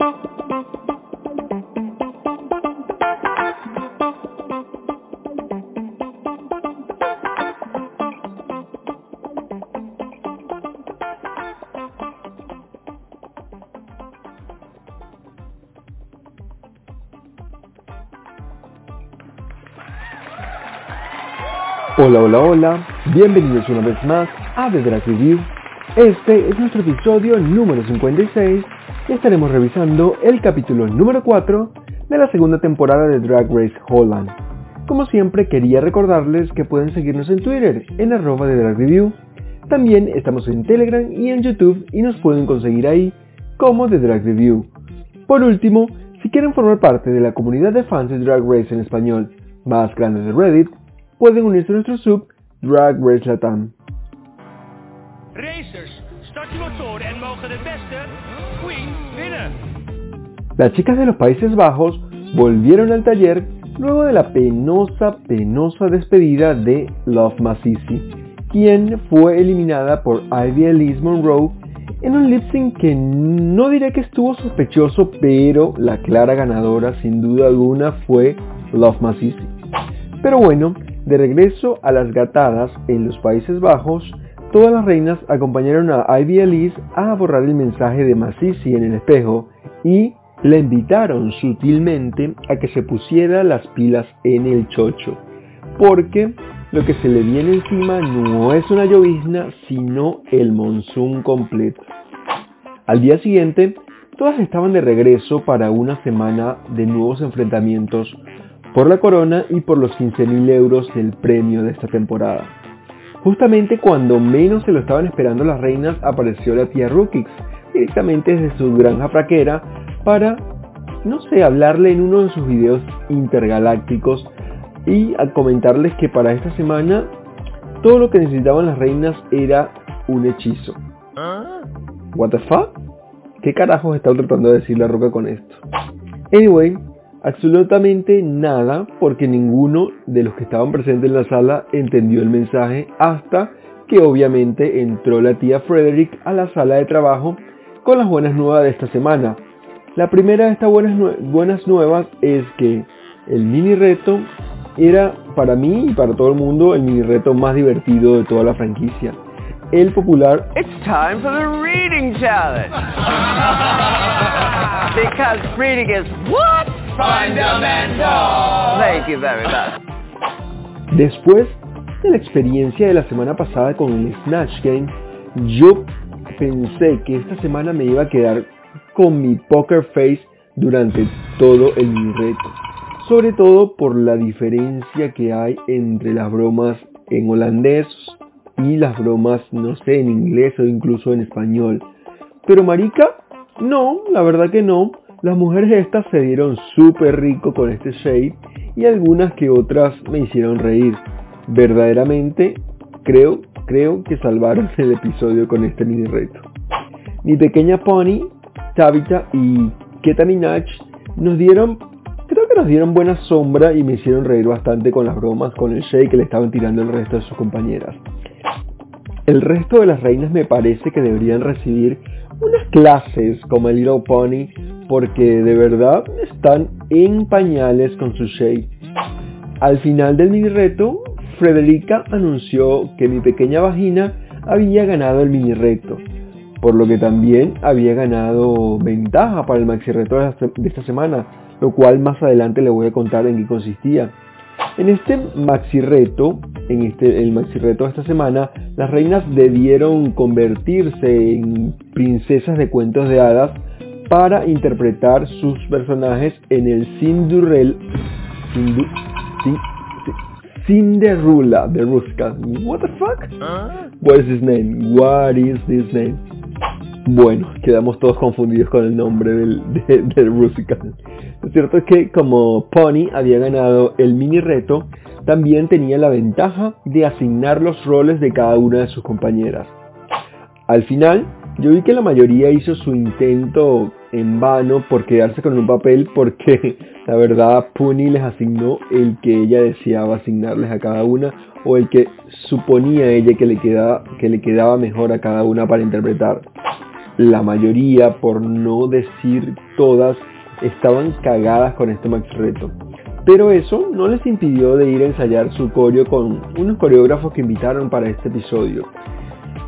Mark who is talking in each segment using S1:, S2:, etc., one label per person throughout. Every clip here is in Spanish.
S1: Hola, hola, hola, bienvenidos una vez más a The Drag Review. Este es nuestro episodio número 56 y estaremos revisando el capítulo número 4 de la segunda temporada de Drag Race Holland. Como siempre quería recordarles que pueden seguirnos en Twitter en arroba de Drag Review. También estamos en Telegram y en YouTube y nos pueden conseguir ahí como The Drag Review. Por último, si quieren formar parte de la comunidad de fans de Drag Race en español más grande de Reddit, pueden unirse a nuestro sub Drag Race Latam. Las chicas de los Países Bajos volvieron al taller luego de la penosa, penosa despedida de Love Masisi, quien fue eliminada por Ivy Elise Monroe en un lip sync que no diré que estuvo sospechoso, pero la clara ganadora sin duda alguna fue Love Masisi. Pero bueno, de regreso a las gatadas en los Países Bajos, todas las reinas acompañaron a Ivy Elise a borrar el mensaje de Massisi en el espejo y la invitaron sutilmente a que se pusiera las pilas en el chocho, porque lo que se le viene encima no es una llovizna, sino el monzón completo. Al día siguiente, todas estaban de regreso para una semana de nuevos enfrentamientos por la corona y por los 15.000 euros del premio de esta temporada. Justamente cuando menos se lo estaban esperando las reinas apareció la tía Rookix directamente desde su granja fraquera para, no sé, hablarle en uno de sus videos intergalácticos y a comentarles que para esta semana todo lo que necesitaban las reinas era un hechizo. What the fuck? ¿Qué carajos está tratando de decir la roca con esto? Anyway, Absolutamente nada, porque ninguno de los que estaban presentes en la sala entendió el mensaje hasta que obviamente entró la tía Frederick a la sala de trabajo con las buenas nuevas de esta semana. La primera de estas buenas, buenas nuevas es que el mini reto era para mí y para todo el mundo el mini reto más divertido de toda la franquicia. El popular
S2: It's time for the reading challenge. because reading is what? Fundamental. Thank you very much.
S1: Después de la experiencia de la semana pasada con el Snatch Game, yo pensé que esta semana me iba a quedar con mi poker face durante todo el reto. Sobre todo por la diferencia que hay entre las bromas en holandés y las bromas, no sé, en inglés o incluso en español. Pero marica, no, la verdad que no. Las mujeres estas se dieron súper rico con este shade y algunas que otras me hicieron reír. Verdaderamente creo, creo que salvaron el episodio con este mini reto. Mi pequeña pony, Tabitha y Keta Minaj nos dieron, creo que nos dieron buena sombra y me hicieron reír bastante con las bromas, con el shade que le estaban tirando el resto de sus compañeras. El resto de las reinas me parece que deberían recibir unas clases como el Little Pony porque de verdad están en pañales con su shade. Al final del mini reto, Frederica anunció que mi pequeña vagina había ganado el mini reto, por lo que también había ganado ventaja para el maxi reto de esta semana, lo cual más adelante le voy a contar en qué consistía. En este maxi reto, en este, el maxi reto de esta semana, las reinas debieron convertirse en princesas de cuentos de hadas para interpretar sus personajes en el Cinderella, Cinderella de Ruska. What the fuck? What is his name? What is this name? Bueno, quedamos todos confundidos con el nombre del, de. Lo cierto es que como Pony había ganado el mini reto, también tenía la ventaja de asignar los roles de cada una de sus compañeras. Al final, yo vi que la mayoría hizo su intento en vano por quedarse con un papel porque la verdad Puni les asignó el que ella deseaba asignarles a cada una o el que suponía ella que le quedaba mejor a cada una para interpretar. La mayoría, por no decir todas, estaban cagadas con este Max Reto. Pero eso no les impidió de ir a ensayar su coreo con unos coreógrafos que invitaron para este episodio.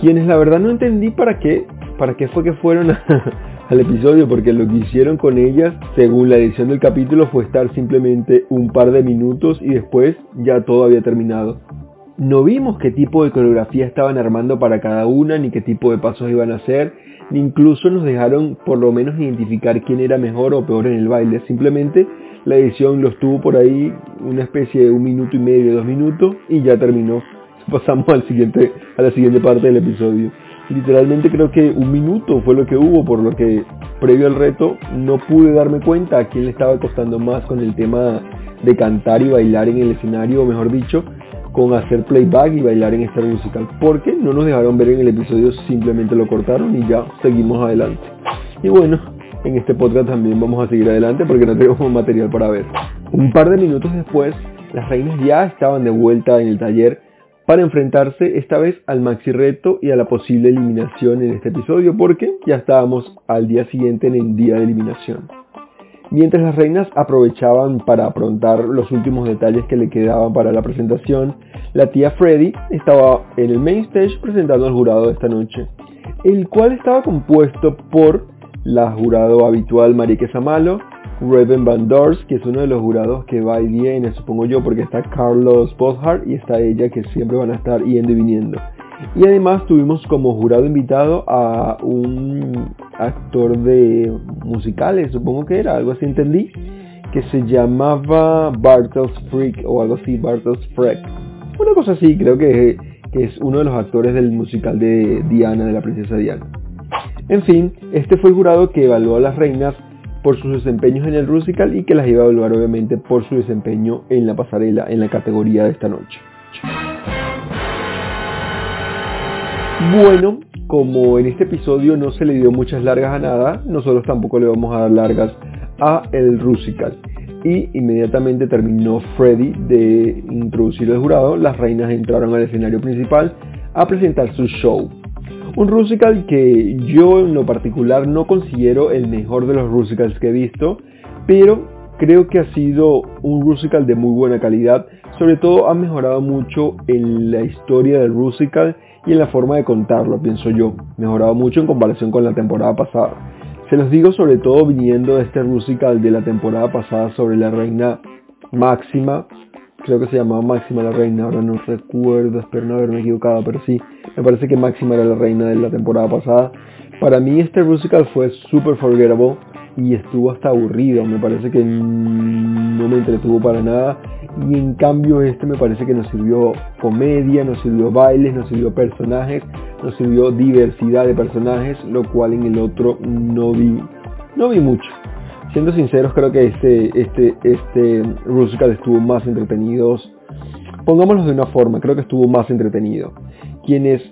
S1: Quienes la verdad no entendí para qué, para qué fue que fueron al episodio, porque lo que hicieron con ellas, según la edición del capítulo, fue estar simplemente un par de minutos y después ya todo había terminado. No vimos qué tipo de coreografía estaban armando para cada una, ni qué tipo de pasos iban a hacer, ni incluso nos dejaron por lo menos identificar quién era mejor o peor en el baile. Simplemente la edición los tuvo por ahí una especie de un minuto y medio, dos minutos y ya terminó. Pasamos a la siguiente parte del episodio. Literalmente creo que un minuto fue lo que hubo, por lo que previo al reto no pude darme cuenta a quién le estaba costando más con el tema de cantar y bailar en el escenario, o mejor dicho, con hacer playback y bailar en este musical, porque no nos dejaron ver en el episodio, simplemente lo cortaron y ya seguimos adelante. Y bueno, en este podcast también vamos a seguir adelante porque no tenemos material para ver. Un par de minutos después, las reinas ya estaban de vuelta en el taller para enfrentarse esta vez al maxi reto y a la posible eliminación en este episodio porque ya estábamos al día siguiente en el día de eliminación. Mientras las reinas aprovechaban para aprontar los últimos detalles que le quedaban para la presentación, la tía Freddy estaba en el main stage presentando al jurado de esta noche, el cual estaba compuesto por la jurado habitual Marique Samalo, Raven Van Dors, que es uno de los jurados que va y viene, supongo yo, porque está Carlos Bothart y está ella que siempre van a estar yendo y viniendo. Y además tuvimos como jurado invitado a un actor de musicales, supongo que era, algo así entendí, que se llamaba Bartels Freak o algo así, Bartels Freak. Una cosa así, creo que, que es uno de los actores del musical de Diana, de la princesa Diana. En fin, este fue el jurado que evaluó a las reinas por sus desempeños en el musical y que las iba a evaluar obviamente por su desempeño en la pasarela, en la categoría de esta noche. Bueno, como en este episodio no se le dio muchas largas a nada, nosotros tampoco le vamos a dar largas a el Rusical. Y inmediatamente terminó Freddy de introducir el jurado, las reinas entraron al escenario principal a presentar su show. Un Rusical que yo en lo particular no considero el mejor de los Rusicals que he visto, pero creo que ha sido un Rusical de muy buena calidad. Sobre todo ha mejorado mucho en la historia del Rusical y en la forma de contarlo, pienso yo. Mejorado mucho en comparación con la temporada pasada. Se los digo sobre todo viniendo de este Rusical de la temporada pasada sobre la reina Máxima, creo que se llamaba Máxima la reina, ahora no recuerdo, espero no haberme equivocado, pero sí, me parece que Máxima era la reina de la temporada pasada. Para mí este musical fue super forgettable y estuvo hasta aburrido, me parece que no me entretuvo para nada y en cambio este me parece que nos sirvió comedia, nos sirvió bailes, nos sirvió personajes, nos sirvió diversidad de personajes, lo cual en el otro no vi, no vi mucho siendo sinceros, creo que este, este, este Rusical estuvo más entretenido. Pongámoslo de una forma, creo que estuvo más entretenido. Quienes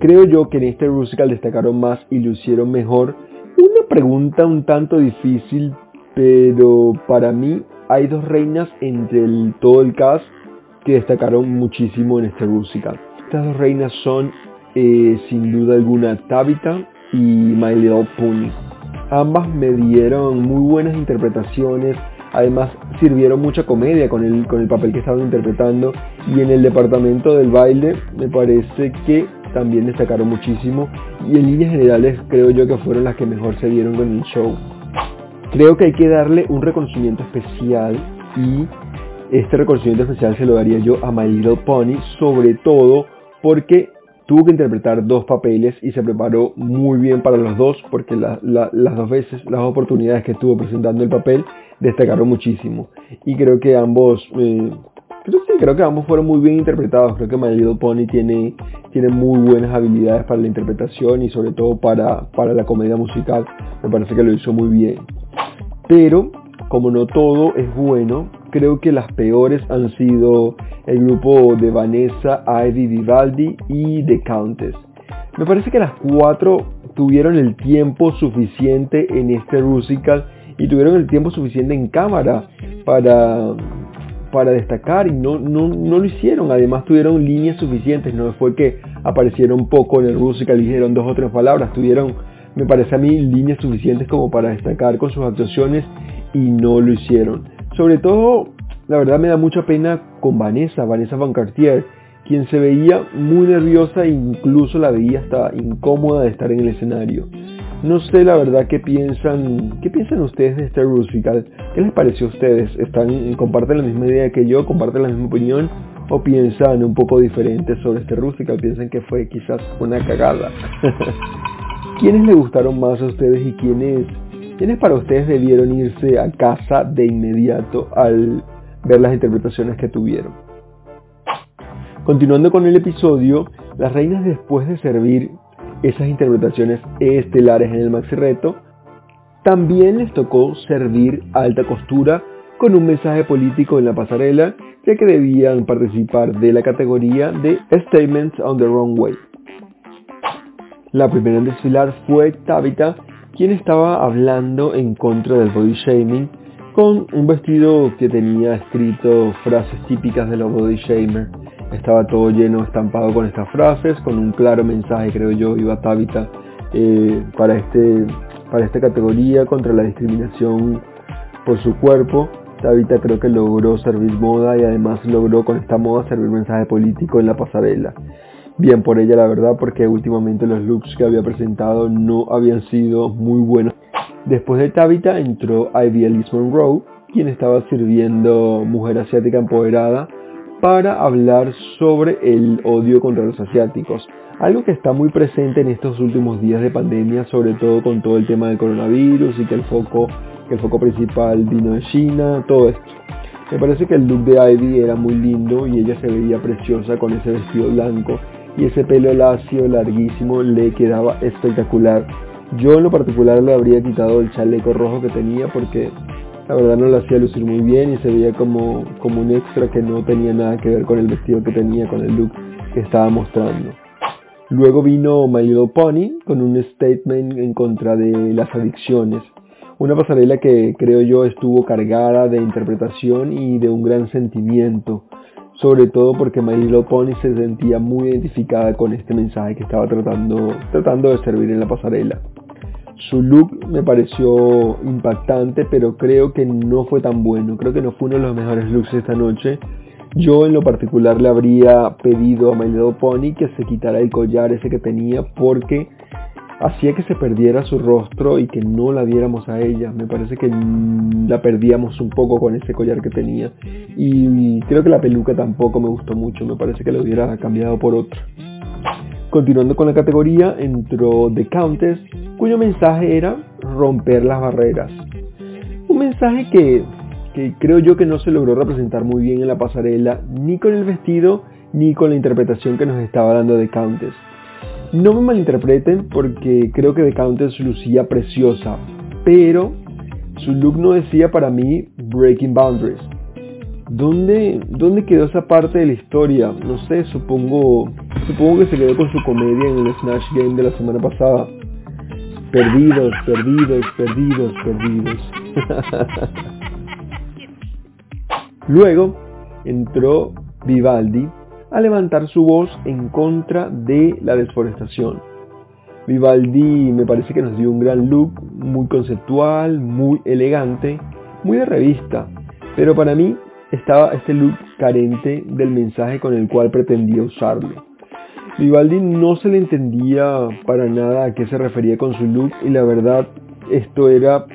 S1: creo yo que en este Rusical destacaron más y lo hicieron mejor. Pregunta un tanto difícil, pero para mí hay dos reinas entre el, todo el cast que destacaron muchísimo en este Rusical. Estas dos reinas son eh, sin duda alguna Tabitha y My Little. Ambas me dieron muy buenas interpretaciones, además sirvieron mucha comedia con el, con el papel que estaban interpretando y en el departamento del baile me parece que también destacaron muchísimo y en líneas generales creo yo que fueron las que mejor se dieron con el show. Creo que hay que darle un reconocimiento especial y este reconocimiento especial se lo daría yo a My Little Pony, sobre todo porque tuvo que interpretar dos papeles y se preparó muy bien para los dos porque las dos veces, las oportunidades que estuvo presentando el papel destacaron muchísimo. Y creo que ambos, eh, creo, creo que ambos fueron muy bien interpretados. Creo que My Little Pony tiene, tiene muy buenas habilidades para la interpretación y sobre todo para, para la comedia musical. Me parece que lo hizo muy bien. Pero, como no todo es bueno, creo que las peores han sido el grupo de Vanessa, Ivy Vivaldi y The Countess. Me parece que las cuatro tuvieron el tiempo suficiente en este musical y tuvieron el tiempo suficiente en cámara para, para destacar y no, no, no lo hicieron. Además tuvieron líneas suficientes, no fue que aparecieron poco en el musical y dijeron dos o tres palabras, tuvieron me parece a mí líneas suficientes como para destacar con sus actuaciones y no lo hicieron. Sobre todo, la verdad me da mucha pena con Vanessa, Vanessa Van Cartier, quien se veía muy nerviosa e incluso la veía hasta incómoda de estar en el escenario. No sé la verdad qué piensan, qué piensan ustedes de este musical. ¿Qué les pareció a ustedes? ¿Están, comparten la misma idea que yo? ¿Comparten la misma opinión? ¿O piensan un poco diferente sobre este musical? ¿Piensan que fue quizás una cagada? ¿Quiénes le gustaron más a ustedes y quiénes, quiénes para ustedes debieron irse a casa de inmediato al ver las interpretaciones que tuvieron? Continuando con el episodio, las reinas después de servir esas interpretaciones estelares en el maxi reto, también les tocó servir alta costura con un mensaje político en la pasarela, ya que debían participar de la categoría de Statements on the Wrong Way. La primera en desfilar fue Tabitha, quien estaba hablando en contra del body shaming con un vestido que tenía escrito frases típicas de los body shamers estaba todo lleno, estampado con estas frases, con un claro mensaje, creo yo, iba Tabitha eh, para, este, para esta categoría contra la discriminación por su cuerpo. Tabitha creo que logró servir moda y además logró con esta moda servir mensaje político en la pasarela. Bien por ella la verdad porque últimamente los looks que había presentado no habían sido muy buenos. Después de Tabitha entró Ivy Alice Monroe, quien estaba sirviendo mujer asiática empoderada para hablar sobre el odio contra los asiáticos, algo que está muy presente en estos últimos días de pandemia, sobre todo con todo el tema del coronavirus y que el foco, el foco principal vino de China, todo esto. Me parece que el look de Ivy era muy lindo y ella se veía preciosa con ese vestido blanco y ese pelo lacio larguísimo le quedaba espectacular. Yo en lo particular le habría quitado el chaleco rojo que tenía porque la verdad no lo hacía lucir muy bien y se veía como, como un extra que no tenía nada que ver con el vestido que tenía, con el look que estaba mostrando. Luego vino My Little Pony con un statement en contra de las adicciones. Una pasarela que creo yo estuvo cargada de interpretación y de un gran sentimiento. Sobre todo porque My Little Pony se sentía muy identificada con este mensaje que estaba tratando, tratando de servir en la pasarela. Su look me pareció impactante, pero creo que no fue tan bueno. Creo que no fue uno de los mejores looks esta noche. Yo en lo particular le habría pedido a My Little Pony que se quitara el collar ese que tenía porque hacía que se perdiera su rostro y que no la viéramos a ella. Me parece que la perdíamos un poco con ese collar que tenía. Y creo que la peluca tampoco me gustó mucho. Me parece que la hubiera cambiado por otra. Continuando con la categoría, entró The Countess, cuyo mensaje era romper las barreras. Un mensaje que, creo yo que no se logró representar muy bien en la pasarela, ni con el vestido, ni con la interpretación que nos estaba dando The Countess. No me malinterpreten porque creo que The Countess lucía preciosa, pero su look no decía para mí Breaking Boundaries. ¿Dónde, ¿Dónde quedó esa parte de la historia? No sé, supongo, supongo que se quedó con su comedia en el Snatch Game de la semana pasada. Perdidos, perdidos, perdidos, perdidos. Luego entró Vivaldi a levantar su voz en contra de la deforestación. Vivaldi me parece que nos dio un gran look, muy conceptual, muy elegante, muy de revista, pero para mí estaba este look carente del mensaje con el cual pretendía usarlo. Vivaldi no se le entendía para nada a qué se refería con su look y la verdad esto era,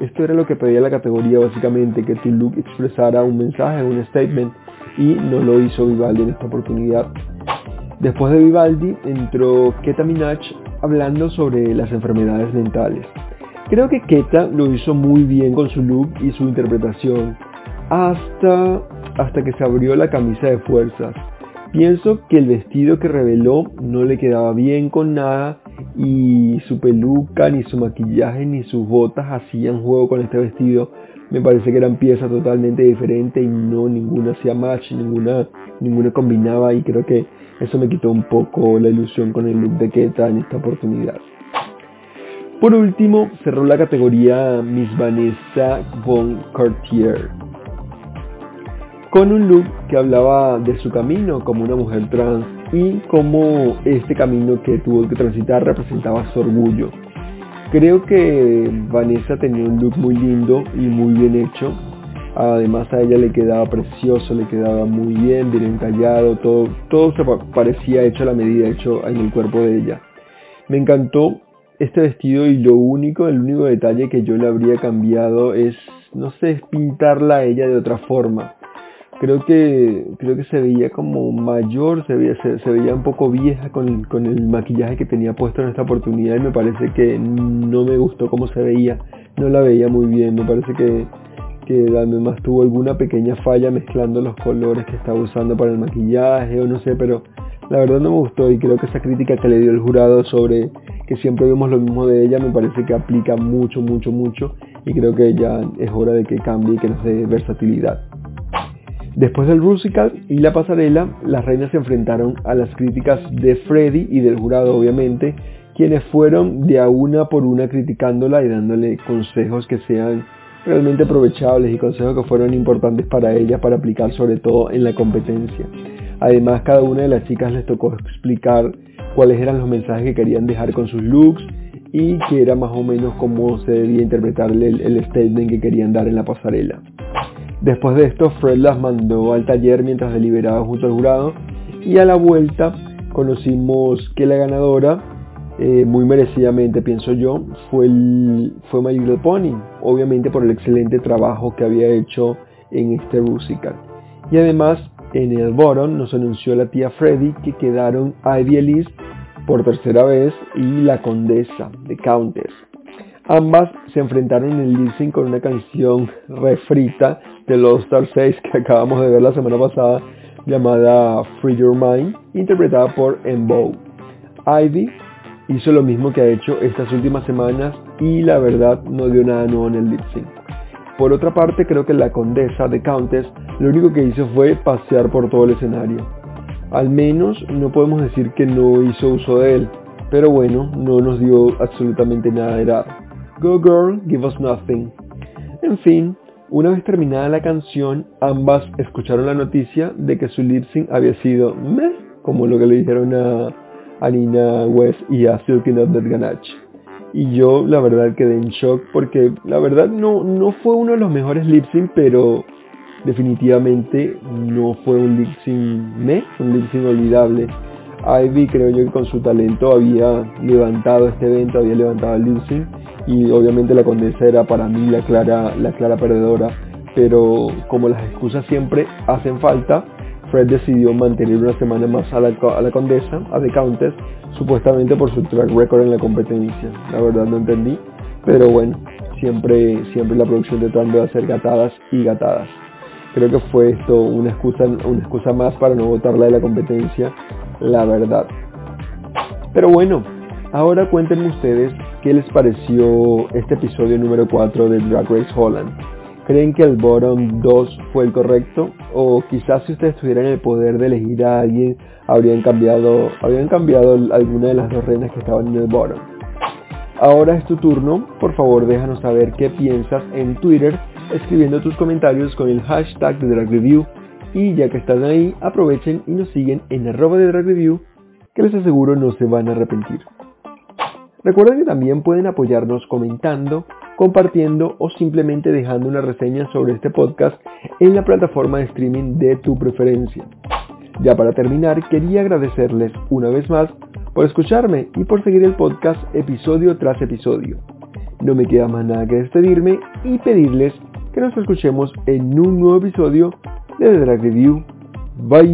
S1: esto era lo que pedía la categoría básicamente, que tu look expresara un mensaje, un statement y no lo hizo Vivaldi en esta oportunidad. Después de Vivaldi entró Keta Minaj hablando sobre las enfermedades mentales. Creo que Keta lo hizo muy bien con su look y su interpretación hasta, hasta que se abrió la camisa de fuerzas. Pienso que el vestido que reveló no le quedaba bien con nada y su peluca, ni su maquillaje, ni sus botas hacían juego con este vestido. Me parece que eran piezas totalmente diferentes y no ninguna hacía match, ninguna, ninguna combinaba y creo que eso me quitó un poco la ilusión con el look de Keta en esta oportunidad. Por último, cerró la categoría Miss Vanessa Von Cartier con un look que hablaba de su camino como una mujer trans y cómo este camino que tuvo que transitar representaba su orgullo. Creo que Vanessa tenía un look muy lindo y muy bien hecho. Además a ella le quedaba precioso, le quedaba muy bien, bien entallado, todo, todo se parecía hecho a la medida, hecho en el cuerpo de ella. Me encantó este vestido y lo único, el único detalle que yo le habría cambiado es, no sé, pintarla a ella de otra forma. Creo que, creo que se veía como mayor, se veía, se, veía un poco vieja con, con, el maquillaje que tenía puesto en esta oportunidad y me parece que no me gustó cómo se veía, no la veía muy bien, me parece que, que además tuvo alguna pequeña falla mezclando los colores que estaba usando para el maquillaje o no sé, pero la verdad no me gustó y creo que esa crítica que le dio el jurado sobre que siempre vemos lo mismo de ella me parece que aplica mucho, mucho, mucho y creo que ya es hora de que cambie y que nos dé versatilidad. Después del musical y la pasarela, las reinas se enfrentaron a las críticas de Freddy y del jurado obviamente, quienes fueron de a una por una criticándola y dándole consejos que sean realmente aprovechables y consejos que fueron importantes para ella para aplicar sobre todo en la competencia. Además, cada una de las chicas les tocó explicar cuáles eran los mensajes que querían dejar con sus looks y que era más o menos cómo se debía interpretar el, statement que querían dar en la pasarela. Después de esto, Fred las mandó al taller mientras deliberaba junto al jurado y a la vuelta conocimos que la ganadora, eh, muy merecidamente pienso yo, fue, fue My Little Pony, obviamente por el excelente trabajo que había hecho en este musical. Y además en el bottom nos anunció la tía Freddy que quedaron Ivy Elise por tercera vez y la condesa, de Countess. Ambas se enfrentaron en el lip con una canción refrita de los Star 6 que acabamos de ver la semana pasada llamada Free Your Mind, interpretada por Embow. Ivy hizo lo mismo que ha hecho estas últimas semanas y la verdad no dio nada nuevo en el lip sync. Por otra parte, creo que la condesa de Countess lo único que hizo fue pasear por todo el escenario. Al menos no podemos decir que no hizo uso de él, pero bueno, no nos dio absolutamente nada de nada. Go girl, give us nothing. En fin, una vez terminada la canción, ambas escucharon la noticia de que su lip sync había sido meh, como lo que le dijeron a, a Nina West y a Silky Not Ganache y yo la verdad quedé en shock porque la verdad no, no fue uno de los mejores lip sync, pero definitivamente no fue un lip sync me, un lip sync olvidable. Ivy creo yo que con su talento había levantado este evento, había levantado el lip sync y obviamente la condesa era para mí la clara, la clara perdedora, pero como las excusas siempre hacen falta, Fred decidió mantener una semana más a la, a la condesa, a The Countess, supuestamente por su track record en la competencia. La verdad no entendí, pero bueno, siempre, siempre la producción tratando de hacer gatadas y gatadas. Creo que fue esto una excusa, una excusa más para no votarla de la competencia, la verdad. Pero bueno, ahora cuéntenme ustedes qué les pareció este episodio número 4 de Drag Race Holland. ¿Creen que el bottom 2 fue el correcto? O quizás si ustedes tuvieran el poder de elegir a alguien, habrían cambiado, habrían cambiado alguna de las dos reinas que estaban en el bottom. Ahora es tu turno, por favor déjanos saber qué piensas en Twitter escribiendo tus comentarios con el hashtag de Drag Review y ya que están ahí aprovechen y nos siguen en arroba de Drag Review que les aseguro no se van a arrepentir. Recuerden que también pueden apoyarnos comentando, compartiendo o simplemente dejando una reseña sobre este podcast en la plataforma de streaming de tu preferencia. Ya para terminar, quería agradecerles una vez más por escucharme y por seguir el podcast episodio tras episodio. No me queda más nada que despedirme y pedirles que nos escuchemos en un nuevo episodio de The Drag Review. Bye.